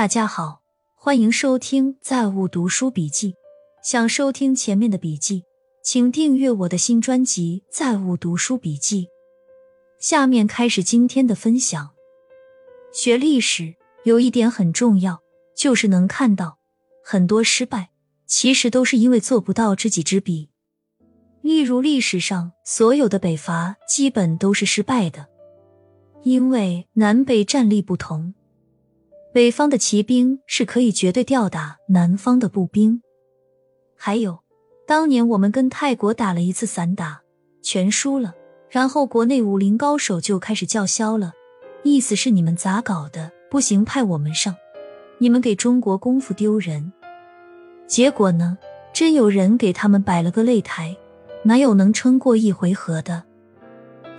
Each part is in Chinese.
大家好，欢迎收听《在物读书笔记》。想收听前面的笔记，请订阅我的新专辑《在物读书笔记》。下面开始今天的分享。学历史有一点很重要，就是能看到很多失败，其实都是因为做不到知己知彼。例如历史上所有的北伐基本都是失败的，因为南北战力不同。北方的骑兵是可以绝对吊打南方的步兵。还有，当年我们跟泰国打了一次散打，全输了，然后国内武林高手就开始叫嚣了，意思是你们咋搞的？不行，派我们上，你们给中国功夫丢人。结果呢，真有人给他们摆了个擂台，哪有能撑过一回合的？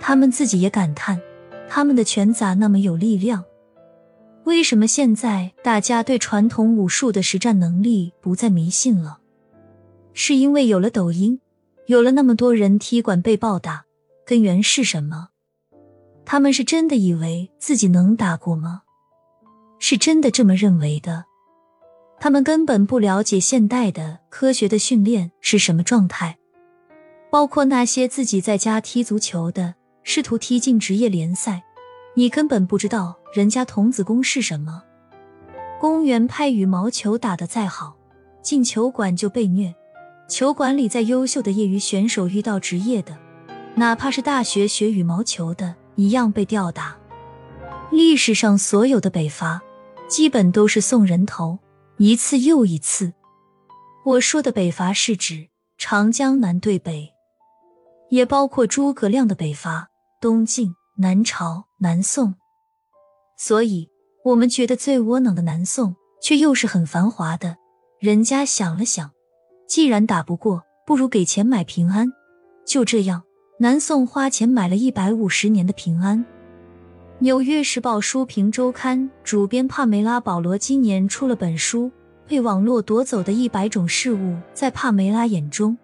他们自己也感叹，他们的拳咋那么有力量？为什么现在大家对传统武术的实战能力不再迷信了？是因为有了抖音，有了那么多人踢馆被暴打，根源是什么？他们是真的以为自己能打过吗？是真的这么认为的？他们根本不了解现代的科学的训练是什么状态，包括那些自己在家踢足球的，试图踢进职业联赛。你根本不知道人家童子功是什么。公园拍羽毛球打得再好，进球馆就被虐。球馆里再优秀的业余选手遇到职业的，哪怕是大学学羽毛球的，一样被吊打。历史上所有的北伐，基本都是送人头，一次又一次。我说的北伐是指长江南对北，也包括诸葛亮的北伐，东晋。南朝、南宋，所以我们觉得最窝囊的南宋，却又是很繁华的。人家想了想，既然打不过，不如给钱买平安。就这样，南宋花钱买了一百五十年的平安。《纽约时报》书评周刊主编帕梅拉·保罗今年出了本书，《被网络夺走的一百种事物》。在帕梅拉眼中，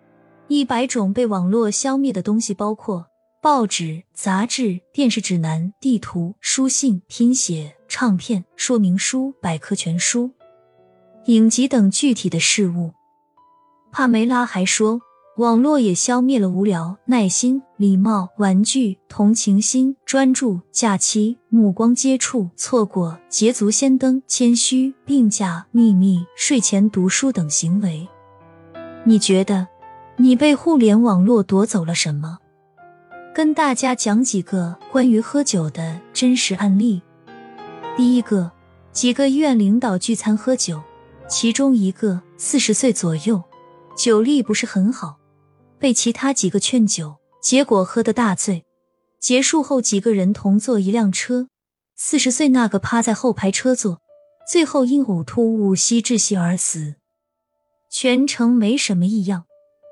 一百种被网络消灭的东西包括。报纸、杂志、电视指南、地图、书信、拼写、唱片、说明书、百科全书、影集等具体的事物。帕梅拉还说，网络也消灭了无聊、耐心、礼貌、玩具、同情心、专注、假期、目光接触、错过、捷足先登、谦虚、病假、秘密、睡前读书等行为。你觉得，你被互联网络夺走了什么？跟大家讲几个关于喝酒的真实案例。第一个，几个医院领导聚餐喝酒，其中一个四十岁左右，酒力不是很好，被其他几个劝酒，结果喝得大醉。结束后，几个人同坐一辆车，四十岁那个趴在后排车座，最后因呕吐物吸窒息而死。全程没什么异样，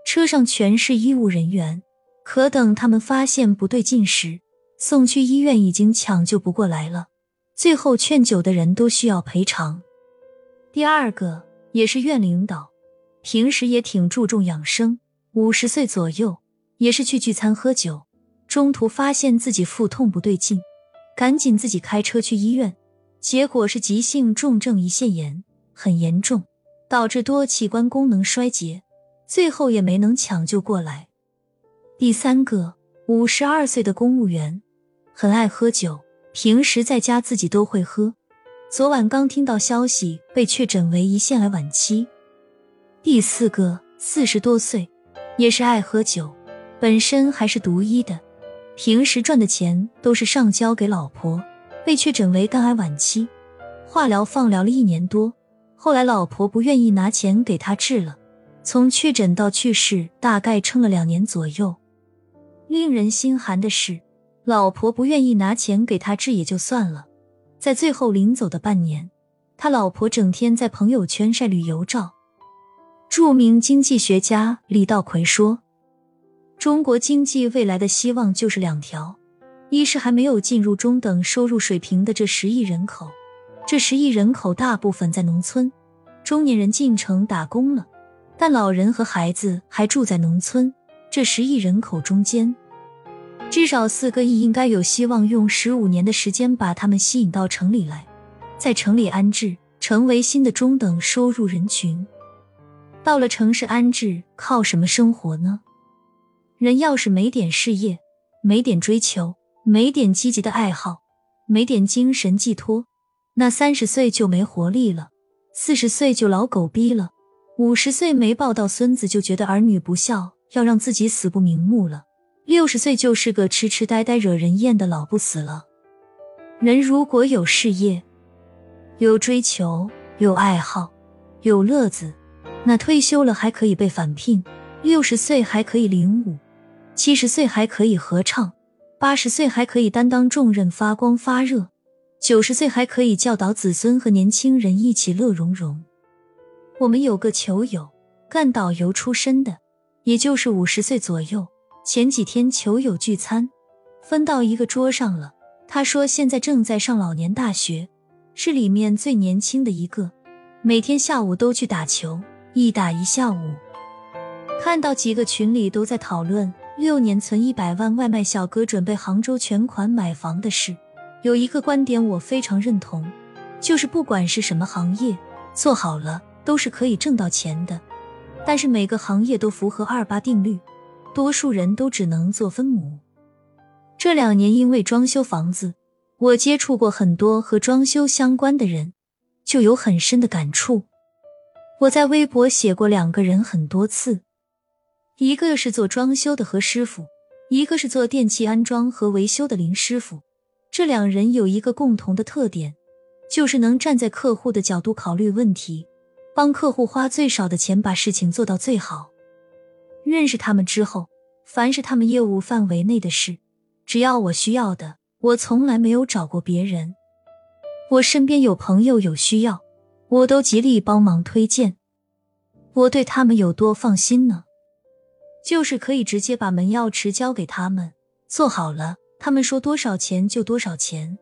车上全是医务人员。可等他们发现不对劲时，送去医院已经抢救不过来了。最后劝酒的人都需要赔偿。第二个也是院领导，平时也挺注重养生，五十岁左右，也是去聚餐喝酒，中途发现自己腹痛不对劲，赶紧自己开车去医院，结果是急性重症胰腺炎，很严重，导致多器官功能衰竭，最后也没能抢救过来。第三个，五十二岁的公务员，很爱喝酒，平时在家自己都会喝。昨晚刚听到消息，被确诊为胰腺癌晚期。第四个，四十多岁，也是爱喝酒，本身还是读医的，平时赚的钱都是上交给老婆，被确诊为肝癌晚期，化疗放疗了一年多，后来老婆不愿意拿钱给他治了，从确诊到去世大概撑了两年左右。令人心寒的是，老婆不愿意拿钱给他治也就算了，在最后临走的半年，他老婆整天在朋友圈晒旅游照。著名经济学家李道葵说：“中国经济未来的希望就是两条，一是还没有进入中等收入水平的这十亿人口，这十亿人口大部分在农村，中年人进城打工了，但老人和孩子还住在农村。”这十亿人口中间，至少四个亿应该有希望用十五年的时间把他们吸引到城里来，在城里安置，成为新的中等收入人群。到了城市安置，靠什么生活呢？人要是没点事业，没点追求，没点积极的爱好，没点精神寄托，那三十岁就没活力了，四十岁就老狗逼了，五十岁没抱到孙子就觉得儿女不孝，要让自己死不瞑目了，六十岁就是个痴痴呆呆、惹人厌的老不死了。人如果有事业，有追求，有爱好，有乐子，那退休了还可以被返聘，六十岁还可以领舞，七十岁还可以合唱，八十岁还可以担当重任发光发热，九十岁还可以教导子孙和年轻人一起乐融融。我们有个球友，干导游出身的，也就是五十岁左右。前几天球友聚餐，分到一个桌上了。他说现在正在上老年大学。是里面最年轻的一个，每天下午都去打球，一打一下午。看到几个群里都在讨论六年存一百万外卖小哥准备杭州全款买房的事，有一个观点我非常认同，就是不管是什么行业，做好了都是可以挣到钱的。但是每个行业都符合二八定律，多数人都只能做分母。这两年因为装修房子。我接触过很多和装修相关的人，就有很深的感触。我在微博写过两个人很多次，一个是做装修的何师傅，一个是做电器安装和维修的林师傅。这两人有一个共同的特点，就是能站在客户的角度考虑问题，帮客户花最少的钱把事情做到最好。认识他们之后，凡是他们业务范围内的事，只要我需要的。我从来没有找过别人，我身边有朋友有需要，我都极力帮忙推荐。我对他们有多放心呢？就是可以直接把门钥匙交给他们，做好了，他们说多少钱就多少钱。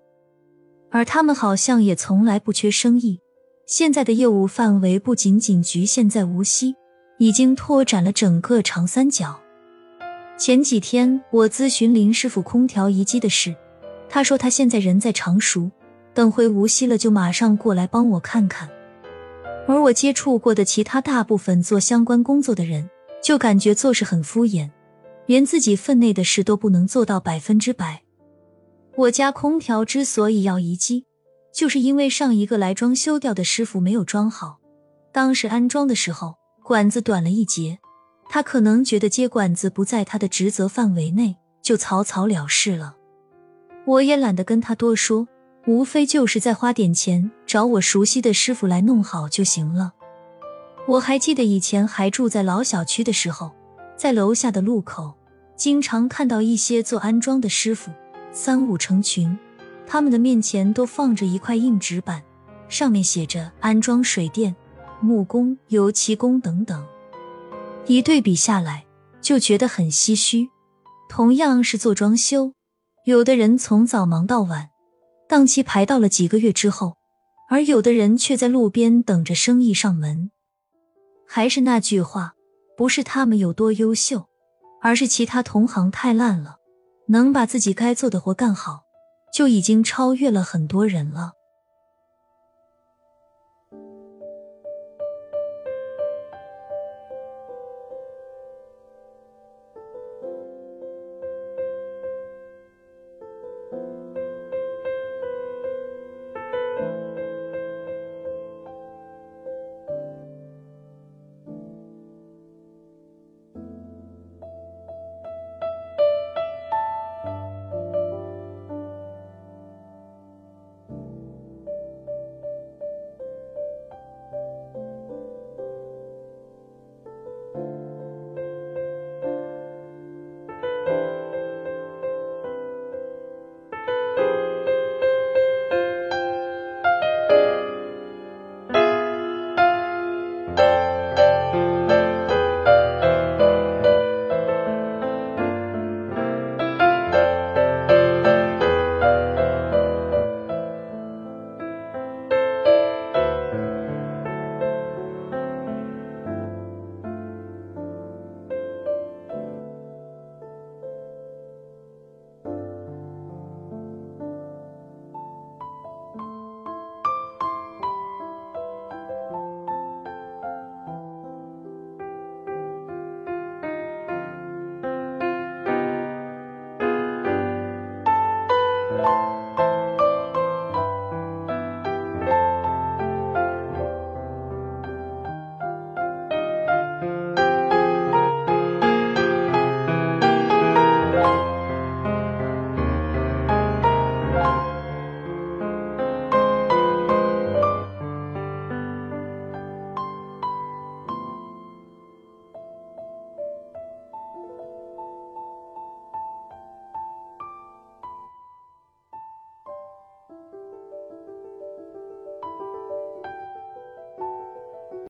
而他们好像也从来不缺生意，现在的业务范围不仅仅局限在无锡，已经拓展了整个长三角。前几天我咨询林师傅空调移机的事。他说他现在人在常熟，等回无锡了就马上过来帮我看看。而我接触过的其他大部分做相关工作的人，就感觉做事很敷衍，连自己分内的事都不能做到百分之百。我家空调之所以要移机，就是因为上一个来装修掉的师傅没有装好，当时安装的时候管子短了一截，他可能觉得接管子不在他的职责范围内，就草草了事了。我也懒得跟他多说，无非就是再花点钱找我熟悉的师傅来弄好就行了。我还记得以前还住在老小区的时候，在楼下的路口，经常看到一些做安装的师傅三五成群，他们的面前都放着一块硬纸板，上面写着安装水电、木工、油漆工等等。一对比下来，就觉得很唏嘘。同样是做装修。有的人从早忙到晚，档期排到了几个月之后，而有的人却在路边等着生意上门。还是那句话，不是他们有多优秀，而是其他同行太烂了。能把自己该做的活干好，就已经超越了很多人了。